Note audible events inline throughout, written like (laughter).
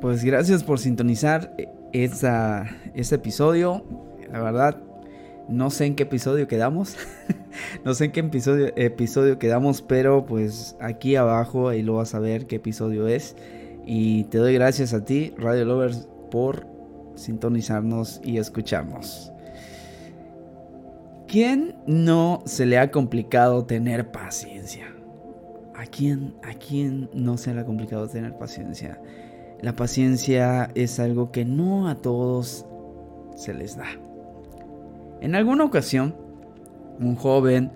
Pues gracias por sintonizar esta, este episodio. La verdad, no sé en qué episodio quedamos. (laughs) no sé en qué episodio, episodio quedamos, pero pues aquí abajo ahí lo vas a ver qué episodio es. Y te doy gracias a ti, Radio Lovers, por sintonizarnos y escucharnos. ¿Quién no se le ha complicado tener paciencia? ¿A quién, ¿A quién no se le ha complicado tener paciencia? La paciencia es algo que no a todos se les da. En alguna ocasión, un joven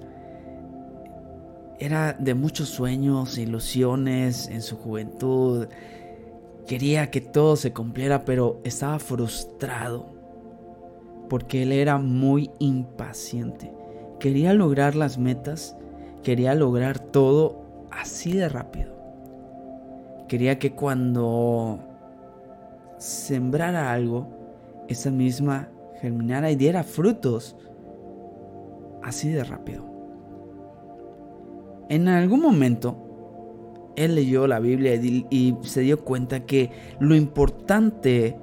era de muchos sueños, ilusiones en su juventud. Quería que todo se cumpliera, pero estaba frustrado porque él era muy impaciente. Quería lograr las metas, quería lograr todo así de rápido. Quería que cuando sembrara algo, esa misma germinara y diera frutos así de rápido. En algún momento, él leyó la Biblia y, se dio cuenta que lo importante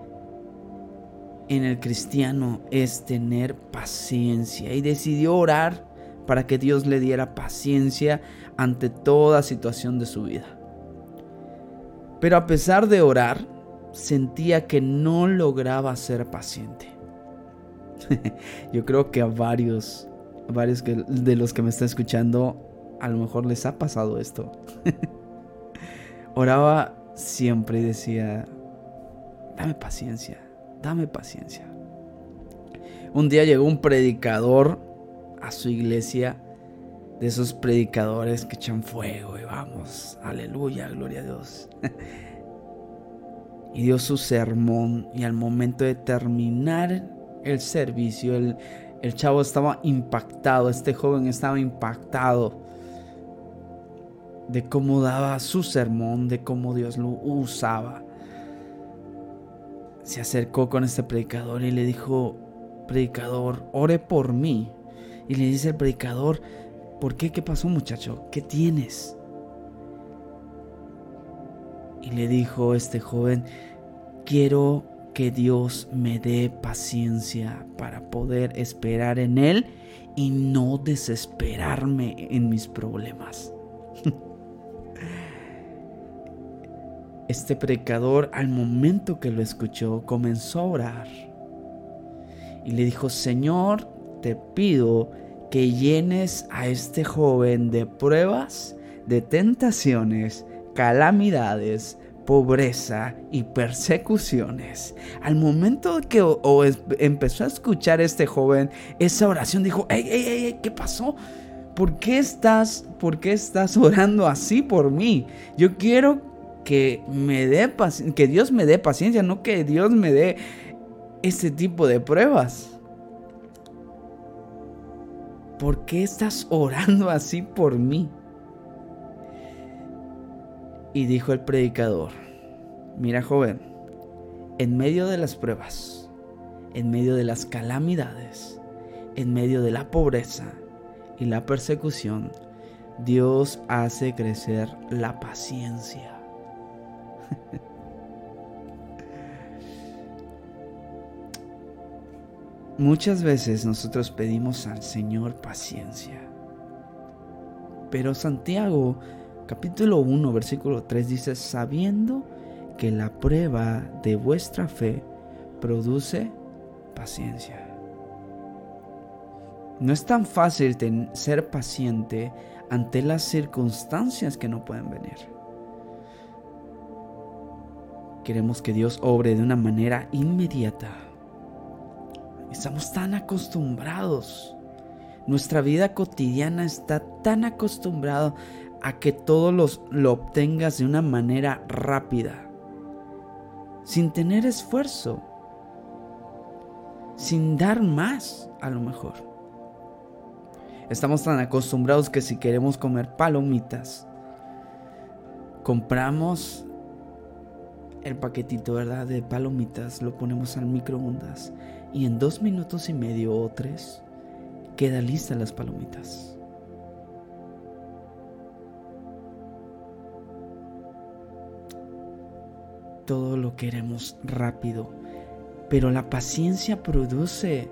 en el cristiano es tener paciencia y decidió orar para que Dios le diera paciencia ante toda situación de su vida. Pero a pesar de orar, sentía que no lograba ser paciente. (laughs) Yo creo que a varios, varios de los que me están escuchando, a lo mejor les ha pasado esto. (laughs) Oraba siempre y decía, dame paciencia, dame paciencia. Un día llegó un predicador a su iglesia, de esos predicadores que echan fuego y vamos, aleluya, gloria a Dios. (laughs) y dio su sermón y al momento de terminar el servicio, el, el chavo estaba impactado, este joven estaba impactado de cómo daba su sermón, de cómo Dios lo usaba. Se acercó con este predicador y le dijo, predicador, ore por mí. Y le dice el predicador, ¿por qué? ¿Qué pasó muchacho? ¿Qué tienes? Y le dijo este joven, quiero que Dios me dé paciencia para poder esperar en Él y no desesperarme en mis problemas. (laughs) Este predicador al momento que lo escuchó comenzó a orar y le dijo, Señor, te pido que llenes a este joven de pruebas, de tentaciones, calamidades, pobreza y persecuciones. Al momento que empezó a escuchar este joven esa oración, dijo, ey, ey, ey, ¿qué pasó? ¿Por qué estás, por qué estás orando así por mí? Yo quiero que me dé que Dios me dé paciencia, no que Dios me dé ese tipo de pruebas. ¿Por qué estás orando así por mí? Y dijo el predicador, mira joven, en medio de las pruebas, en medio de las calamidades, en medio de la pobreza y la persecución, Dios hace crecer la paciencia. (laughs) Muchas veces nosotros pedimos al Señor paciencia. Pero Santiago capítulo 1 versículo 3 dice, sabiendo que la prueba de vuestra fe produce paciencia. No es tan fácil ser paciente ante las circunstancias que no pueden venir. Queremos que Dios obre de una manera inmediata Estamos tan acostumbrados. Nuestra vida cotidiana está tan acostumbrado a que todo los, lo obtengas de una manera rápida, sin tener esfuerzo, sin dar más a lo mejor. Estamos tan acostumbrados que si queremos comer palomitas, compramos el paquetito, ¿verdad? De palomitas, lo ponemos al microondas y en dos minutos y medio o tres queda lista las palomitas. todo lo queremos rápido. Pero la paciencia produce,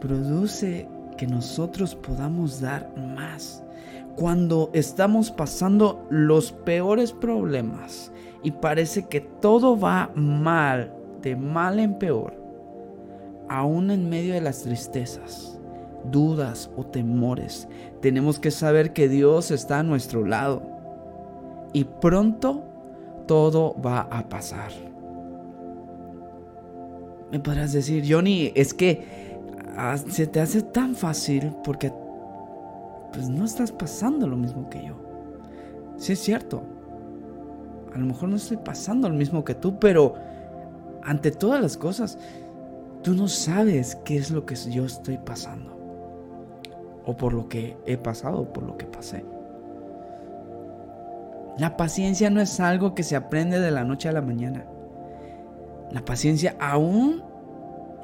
produce que nosotros podamos dar más. Cuando estamos pasando los peores problemas y parece que todo va mal, de mal en peor, aún en medio de las tristezas, dudas o temores, tenemos que saber que Dios está a nuestro lado y pronto todo va a pasar. Me podrás decir, Johnny, es que ah, se te hace tan fácil porque pues no estás pasando lo mismo que yo. Sí es cierto. A lo mejor no estoy pasando lo mismo que tú, pero ante todas las cosas, tú no sabes qué es lo que yo estoy pasando. O por lo que he pasado, por lo que pasé. La paciencia no es algo que se aprende de la noche a la mañana. La paciencia aún,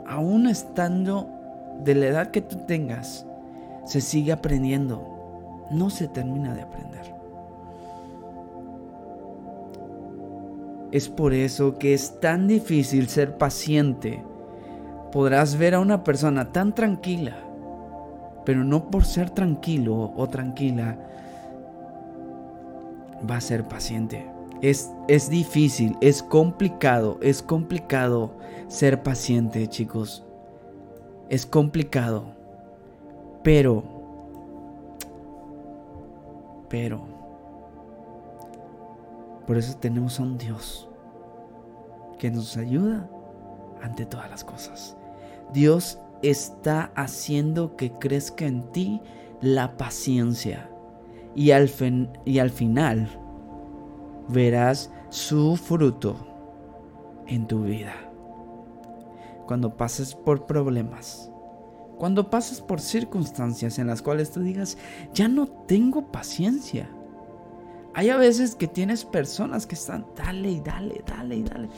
aún estando de la edad que tú tengas, se sigue aprendiendo. No se termina de aprender. Es por eso que es tan difícil ser paciente. Podrás ver a una persona tan tranquila, pero no por ser tranquilo o tranquila va a ser paciente. Es, es difícil, es complicado, es complicado ser paciente, chicos. Es complicado. Pero, pero, por eso tenemos a un Dios que nos ayuda ante todas las cosas. Dios está haciendo que crezca en ti la paciencia y al, y al final verás su fruto en tu vida. Cuando pases por problemas, cuando pases por circunstancias en las cuales tú digas, ya no tengo paciencia. Hay a veces que tienes personas que están, dale y dale, dale y dale.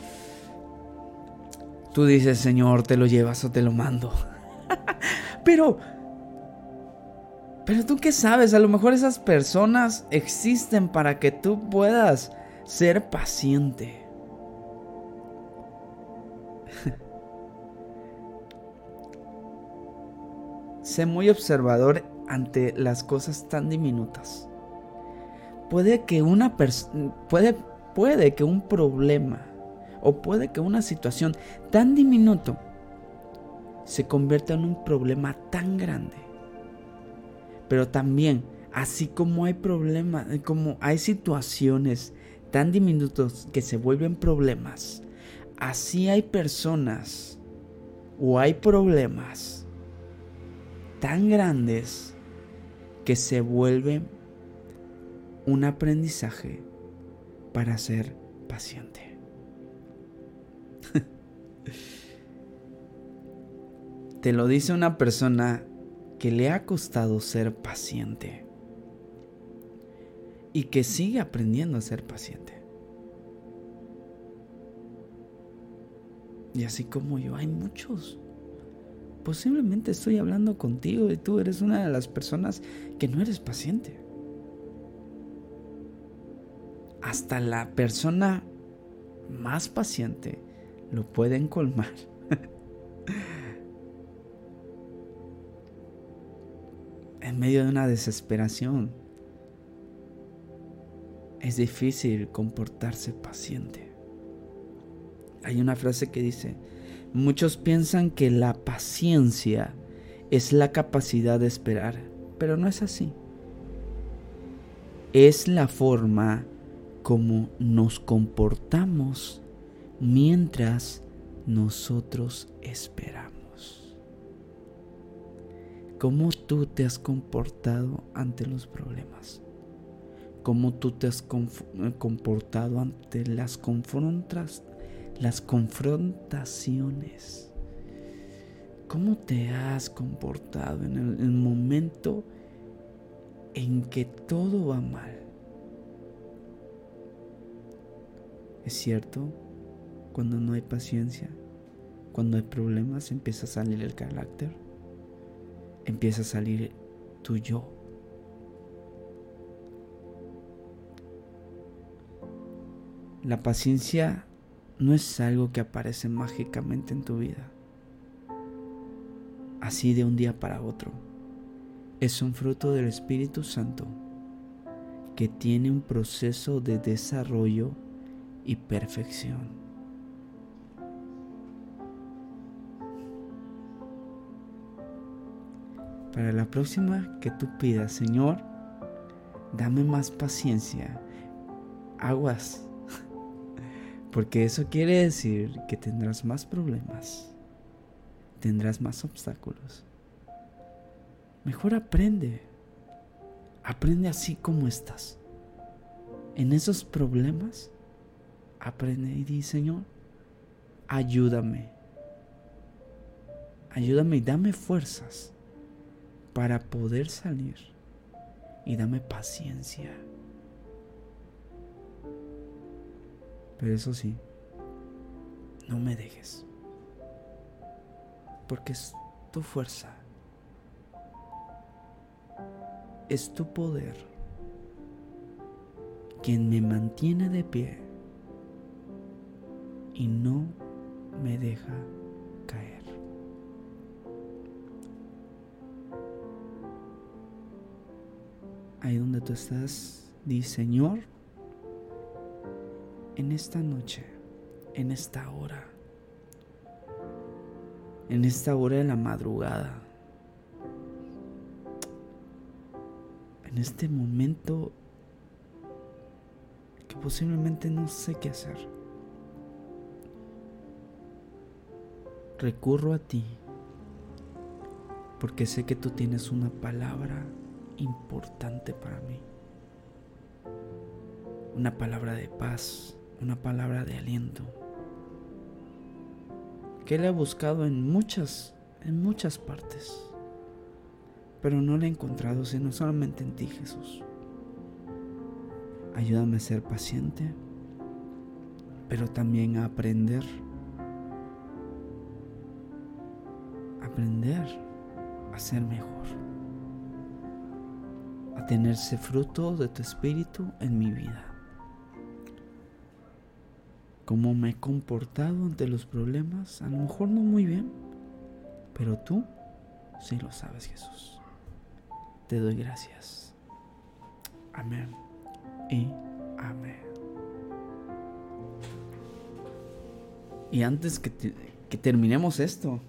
Tú dices, Señor, te lo llevas o te lo mando. (laughs) Pero pero tú qué sabes, a lo mejor esas personas existen para que tú puedas ser paciente. (laughs) sé muy observador ante las cosas tan diminutas. Puede que una puede, puede que un problema o puede que una situación tan diminuto se convierta en un problema tan grande pero también, así como hay problemas, como hay situaciones tan diminutos que se vuelven problemas, así hay personas o hay problemas tan grandes que se vuelven un aprendizaje para ser paciente. Te lo dice una persona que le ha costado ser paciente y que sigue aprendiendo a ser paciente. Y así como yo, hay muchos. Posiblemente estoy hablando contigo y tú eres una de las personas que no eres paciente. Hasta la persona más paciente lo pueden colmar. en medio de una desesperación. Es difícil comportarse paciente. Hay una frase que dice, muchos piensan que la paciencia es la capacidad de esperar, pero no es así. Es la forma como nos comportamos mientras nosotros esperamos. Cómo tú te has comportado ante los problemas, cómo tú te has eh, comportado ante las confrontas, las confrontaciones, cómo te has comportado en el momento en que todo va mal. Es cierto, cuando no hay paciencia, cuando hay problemas, empieza a salir el carácter empieza a salir tu yo. La paciencia no es algo que aparece mágicamente en tu vida, así de un día para otro. Es un fruto del Espíritu Santo que tiene un proceso de desarrollo y perfección. Para la próxima que tú pidas, Señor, dame más paciencia, aguas, (laughs) porque eso quiere decir que tendrás más problemas, tendrás más obstáculos. Mejor aprende, aprende así como estás. En esos problemas, aprende y di, Señor, ayúdame, ayúdame y dame fuerzas para poder salir y dame paciencia. Pero eso sí, no me dejes. Porque es tu fuerza. Es tu poder quien me mantiene de pie y no me deja caer. Ahí donde tú estás, di Señor, en esta noche, en esta hora, en esta hora de la madrugada, en este momento que posiblemente no sé qué hacer. Recurro a ti porque sé que tú tienes una palabra importante para mí. Una palabra de paz, una palabra de aliento. Que le he buscado en muchas, en muchas partes. Pero no la he encontrado sino solamente en ti, Jesús. Ayúdame a ser paciente, pero también a aprender. Aprender a ser mejor. A tener ese fruto de tu espíritu en mi vida cómo me he comportado ante los problemas, a lo mejor no muy bien, pero tú sí lo sabes, Jesús. Te doy gracias. Amén y amén. Y antes que, que terminemos esto,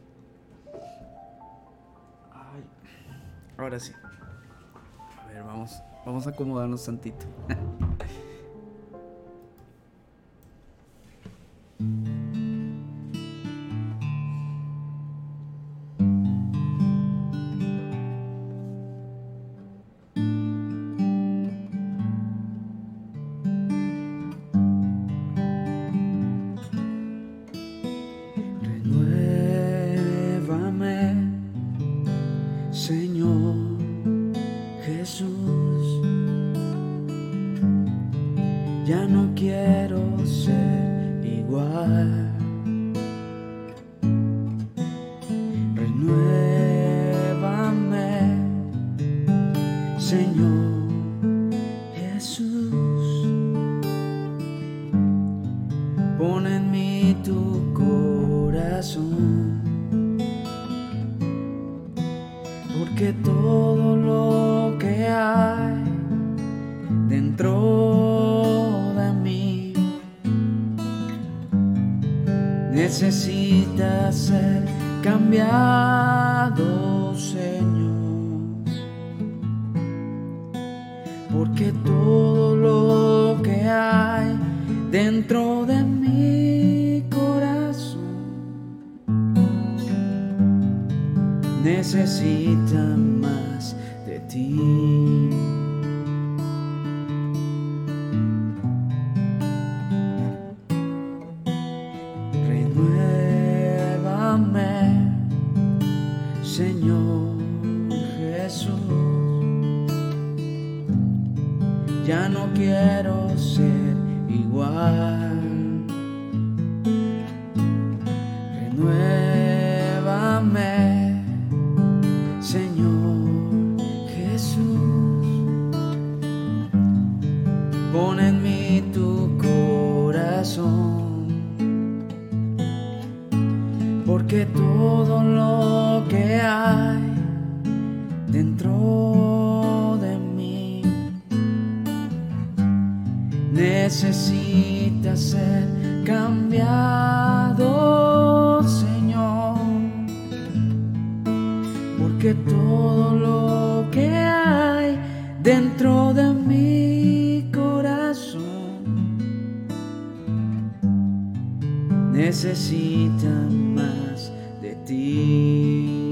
ahora sí. Vamos a acomodarnos tantito. (laughs) necesita Porque todo lo que hay dentro de mi corazón necesita más de ti. ya no quiero ser igual. Renuévame, Señor Jesús. Pon en mí tu corazón, porque tú necesita ser cambiado, Señor, porque todo lo que hay dentro de mi corazón necesita más de ti.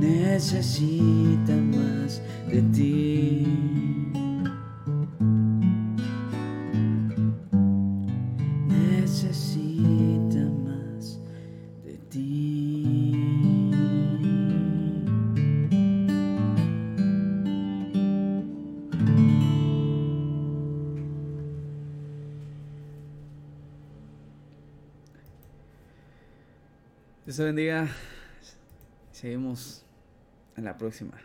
Necesita más de ti. Dios te bendiga. Seguimos en la próxima.